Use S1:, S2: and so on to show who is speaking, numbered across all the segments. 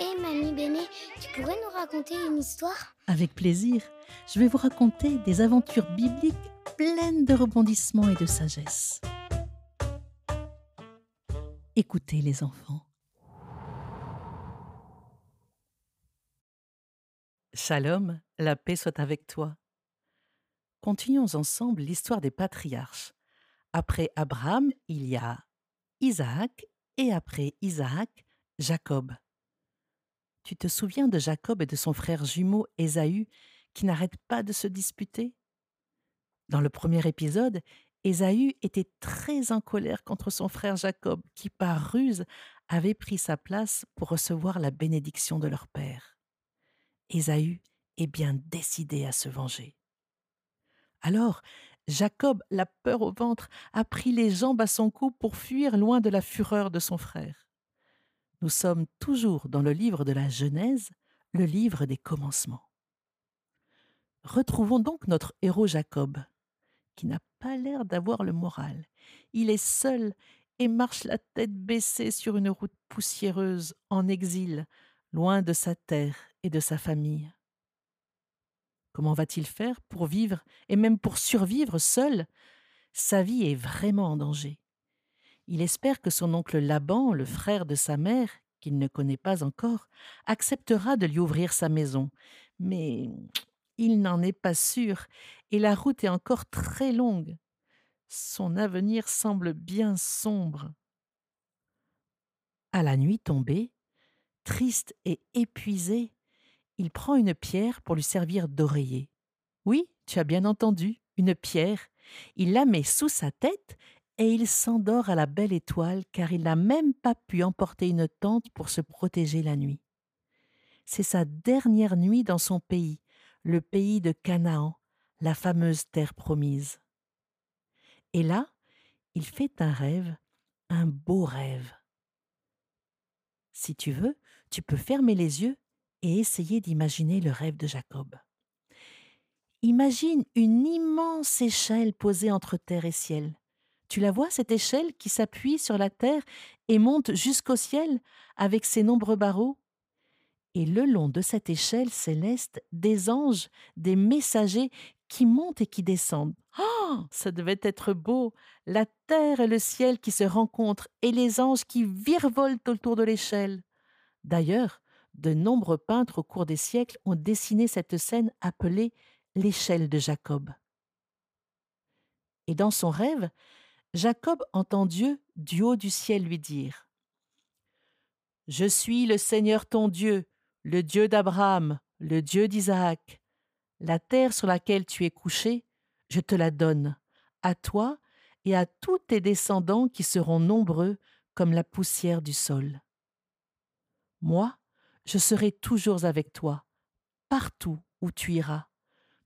S1: Hé Mamie Béné, tu pourrais nous raconter une histoire?
S2: Avec plaisir, je vais vous raconter des aventures bibliques pleines de rebondissements et de sagesse. Écoutez les enfants. Shalom, la paix soit avec toi. Continuons ensemble l'histoire des patriarches. Après Abraham, il y a Isaac et après Isaac, Jacob. Tu te souviens de Jacob et de son frère jumeau Ésaü qui n'arrêtent pas de se disputer? Dans le premier épisode, Ésaü était très en colère contre son frère Jacob qui, par ruse, avait pris sa place pour recevoir la bénédiction de leur père. Ésaü est bien décidé à se venger. Alors, Jacob, la peur au ventre, a pris les jambes à son cou pour fuir loin de la fureur de son frère. Nous sommes toujours dans le livre de la Genèse, le livre des commencements. Retrouvons donc notre héros Jacob, qui n'a pas l'air d'avoir le moral. Il est seul et marche la tête baissée sur une route poussiéreuse, en exil, loin de sa terre et de sa famille. Comment va-t-il faire pour vivre et même pour survivre seul? Sa vie est vraiment en danger. Il espère que son oncle Laban, le frère de sa mère, qu'il ne connaît pas encore, acceptera de lui ouvrir sa maison. Mais il n'en est pas sûr, et la route est encore très longue. Son avenir semble bien sombre. À la nuit tombée, triste et épuisé, il prend une pierre pour lui servir d'oreiller. Oui, tu as bien entendu, une pierre. Il la met sous sa tête et il s'endort à la belle étoile car il n'a même pas pu emporter une tente pour se protéger la nuit. C'est sa dernière nuit dans son pays, le pays de Canaan, la fameuse terre promise. Et là, il fait un rêve, un beau rêve. Si tu veux, tu peux fermer les yeux et essayer d'imaginer le rêve de Jacob. Imagine une immense échelle posée entre terre et ciel. Tu la vois, cette échelle qui s'appuie sur la terre et monte jusqu'au ciel avec ses nombreux barreaux? Et le long de cette échelle céleste, des anges, des messagers qui montent et qui descendent. Oh, ça devait être beau, la terre et le ciel qui se rencontrent et les anges qui virevoltent autour de l'échelle. D'ailleurs, de nombreux peintres au cours des siècles ont dessiné cette scène appelée l'échelle de Jacob. Et dans son rêve, Jacob entend Dieu du haut du ciel lui dire Je suis le Seigneur ton Dieu, le Dieu d'Abraham, le Dieu d'Isaac. La terre sur laquelle tu es couché, je te la donne, à toi et à tous tes descendants qui seront nombreux comme la poussière du sol. Moi, je serai toujours avec toi, partout où tu iras.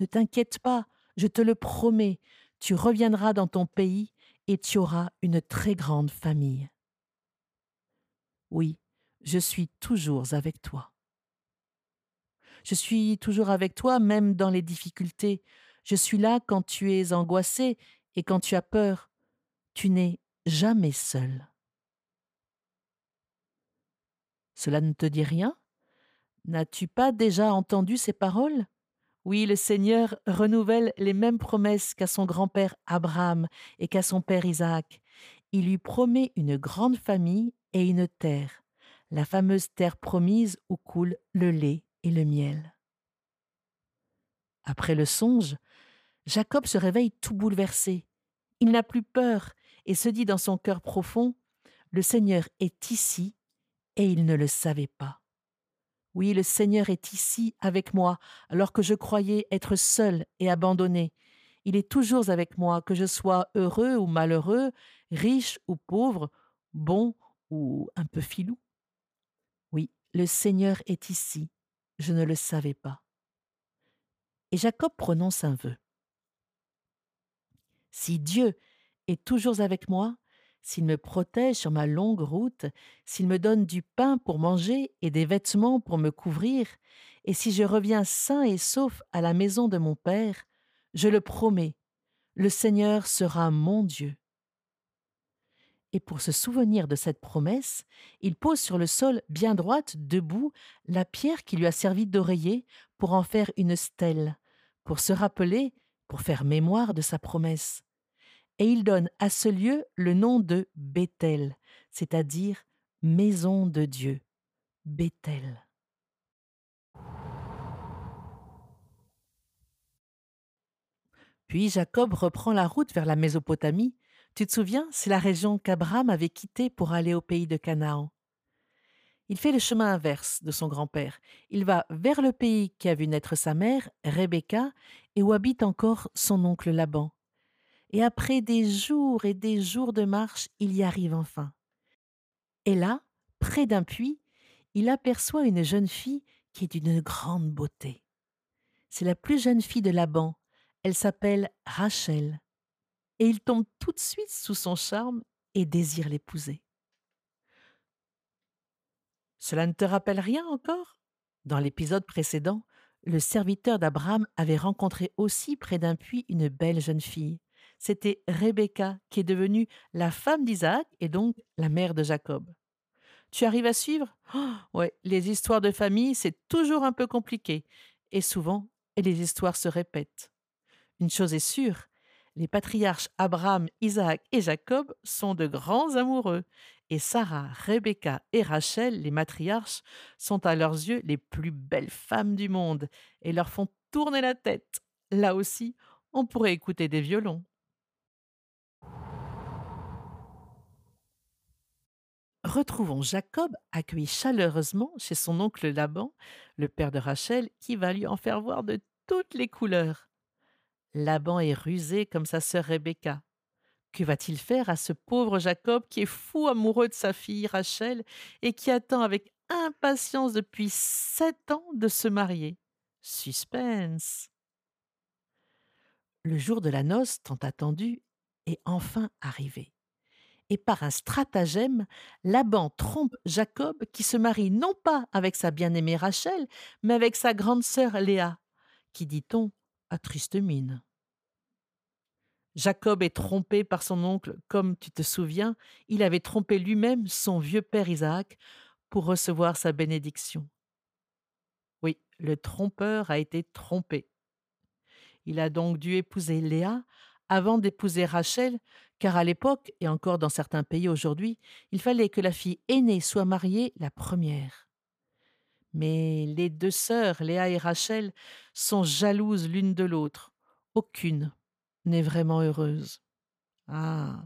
S2: Ne t'inquiète pas, je te le promets, tu reviendras dans ton pays et tu auras une très grande famille. Oui, je suis toujours avec toi. Je suis toujours avec toi même dans les difficultés. Je suis là quand tu es angoissé et quand tu as peur. Tu n'es jamais seul. Cela ne te dit rien? N'as-tu pas déjà entendu ces paroles? Oui, le Seigneur renouvelle les mêmes promesses qu'à son grand-père Abraham et qu'à son père Isaac. Il lui promet une grande famille et une terre, la fameuse terre promise où coule le lait et le miel. Après le songe, Jacob se réveille tout bouleversé. Il n'a plus peur et se dit dans son cœur profond Le Seigneur est ici et il ne le savait pas. Oui, le Seigneur est ici avec moi, alors que je croyais être seul et abandonné. Il est toujours avec moi, que je sois heureux ou malheureux, riche ou pauvre, bon ou un peu filou. Oui, le Seigneur est ici, je ne le savais pas. Et Jacob prononce un vœu. Si Dieu est toujours avec moi, s'il me protège sur ma longue route, s'il me donne du pain pour manger et des vêtements pour me couvrir, et si je reviens sain et sauf à la maison de mon Père, je le promets, le Seigneur sera mon Dieu. Et pour se souvenir de cette promesse, il pose sur le sol bien droite, debout, la pierre qui lui a servi d'oreiller pour en faire une stèle, pour se rappeler, pour faire mémoire de sa promesse. Et il donne à ce lieu le nom de Bethel, c'est-à-dire maison de Dieu. Bethel. Puis Jacob reprend la route vers la Mésopotamie. Tu te souviens, c'est la région qu'Abraham avait quittée pour aller au pays de Canaan. Il fait le chemin inverse de son grand-père. Il va vers le pays qui a vu naître sa mère, Rebecca, et où habite encore son oncle Laban. Et après des jours et des jours de marche, il y arrive enfin. Et là, près d'un puits, il aperçoit une jeune fille qui est d'une grande beauté. C'est la plus jeune fille de Laban, elle s'appelle Rachel, et il tombe tout de suite sous son charme et désire l'épouser. Cela ne te rappelle rien encore? Dans l'épisode précédent, le serviteur d'Abraham avait rencontré aussi près d'un puits une belle jeune fille. C'était Rebecca, qui est devenue la femme d'Isaac et donc la mère de Jacob. Tu arrives à suivre? Oh, Ouais, les histoires de famille, c'est toujours un peu compliqué. Et souvent, les histoires se répètent. Une chose est sûre, les patriarches Abraham, Isaac et Jacob sont de grands amoureux, et Sarah, Rebecca et Rachel, les matriarches, sont à leurs yeux les plus belles femmes du monde et leur font tourner la tête. Là aussi, on pourrait écouter des violons. Retrouvons Jacob accueilli chaleureusement chez son oncle Laban, le père de Rachel, qui va lui en faire voir de toutes les couleurs. Laban est rusé comme sa sœur Rebecca. Que va-t-il faire à ce pauvre Jacob qui est fou amoureux de sa fille Rachel et qui attend avec impatience depuis sept ans de se marier? Suspense. Le jour de la noce tant attendu est enfin arrivé. Et par un stratagème, Laban trompe Jacob qui se marie non pas avec sa bien-aimée Rachel, mais avec sa grande sœur Léa, qui, dit-on, a triste mine. Jacob est trompé par son oncle, comme tu te souviens, il avait trompé lui-même son vieux père Isaac pour recevoir sa bénédiction. Oui, le trompeur a été trompé. Il a donc dû épouser Léa avant d'épouser Rachel, car à l'époque, et encore dans certains pays aujourd'hui, il fallait que la fille aînée soit mariée la première. Mais les deux sœurs, Léa et Rachel, sont jalouses l'une de l'autre. Aucune n'est vraiment heureuse. Ah,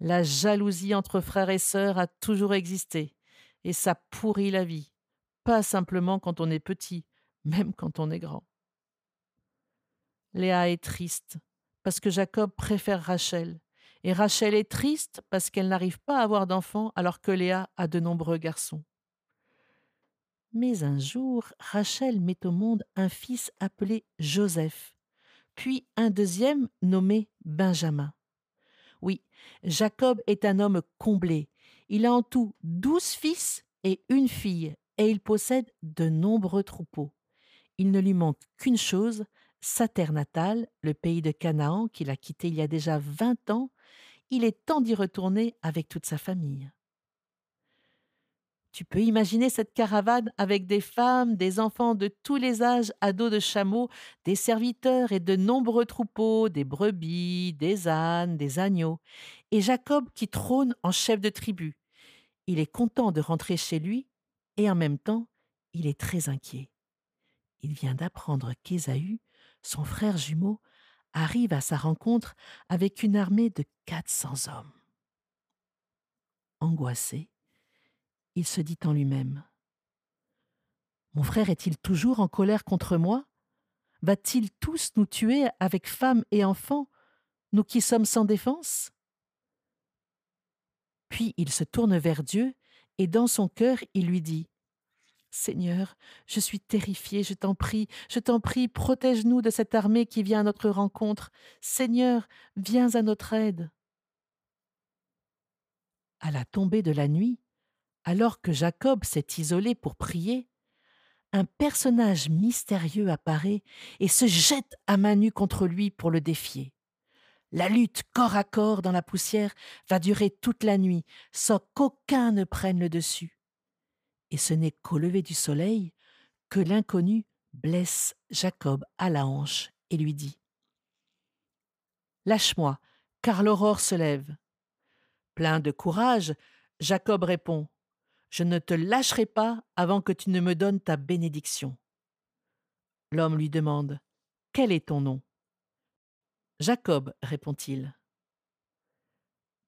S2: la jalousie entre frères et sœurs a toujours existé, et ça pourrit la vie, pas simplement quand on est petit, même quand on est grand. Léa est triste parce que Jacob préfère Rachel, et Rachel est triste parce qu'elle n'arrive pas à avoir d'enfants alors que Léa a de nombreux garçons. Mais un jour, Rachel met au monde un fils appelé Joseph, puis un deuxième nommé Benjamin. Oui, Jacob est un homme comblé. Il a en tout douze fils et une fille, et il possède de nombreux troupeaux. Il ne lui manque qu'une chose, sa terre natale, le pays de Canaan qu'il a quitté il y a déjà vingt ans. Il est temps d'y retourner avec toute sa famille. Tu peux imaginer cette caravane avec des femmes, des enfants de tous les âges à dos de chameaux, des serviteurs et de nombreux troupeaux, des brebis, des ânes, des agneaux, et Jacob qui trône en chef de tribu. Il est content de rentrer chez lui, et en même temps, il est très inquiet. Il vient d'apprendre qu'Ésaü, son frère jumeau, arrive à sa rencontre avec une armée de quatre cents hommes. Angoissé, il se dit en lui-même. Mon frère est-il toujours en colère contre moi? Va-t-il tous nous tuer avec femmes et enfants, nous qui sommes sans défense? Puis il se tourne vers Dieu, et dans son cœur il lui dit Seigneur, je suis terrifié, je t'en prie, je t'en prie, protège-nous de cette armée qui vient à notre rencontre. Seigneur, viens à notre aide. À la tombée de la nuit, alors que Jacob s'est isolé pour prier, un personnage mystérieux apparaît et se jette à main nue contre lui pour le défier. La lutte corps à corps dans la poussière va durer toute la nuit sans qu'aucun ne prenne le dessus. Et ce n'est qu'au lever du soleil que l'inconnu blesse Jacob à la hanche et lui dit Lâche-moi, car l'aurore se lève. Plein de courage, Jacob répond Je ne te lâcherai pas avant que tu ne me donnes ta bénédiction. L'homme lui demande Quel est ton nom? Jacob, répond-il.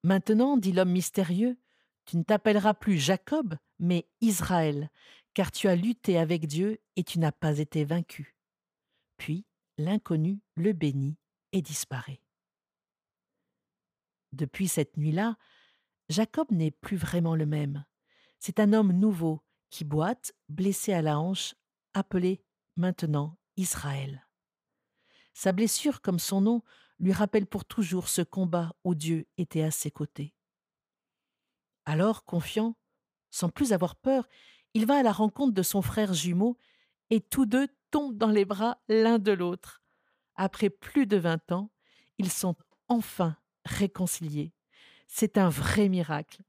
S2: Maintenant, dit l'homme mystérieux, tu ne t'appelleras plus Jacob, mais Israël, car tu as lutté avec Dieu et tu n'as pas été vaincu. Puis l'inconnu le bénit et disparaît. Depuis cette nuit-là, Jacob n'est plus vraiment le même. C'est un homme nouveau qui boite, blessé à la hanche, appelé maintenant Israël. Sa blessure, comme son nom, lui rappelle pour toujours ce combat où Dieu était à ses côtés. Alors, confiant, sans plus avoir peur, il va à la rencontre de son frère jumeau et tous deux tombent dans les bras l'un de l'autre. Après plus de vingt ans, ils sont enfin réconciliés. C'est un vrai miracle.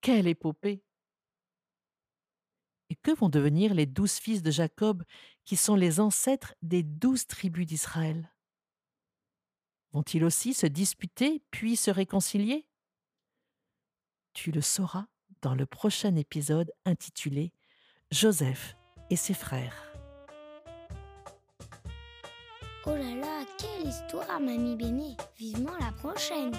S2: Quelle épopée Et que vont devenir les douze fils de Jacob qui sont les ancêtres des douze tribus d'Israël? Vont-ils aussi se disputer puis se réconcilier? Tu le sauras dans le prochain épisode intitulé Joseph et ses frères.
S1: Oh là là, quelle histoire, mamie Béné Vivement la prochaine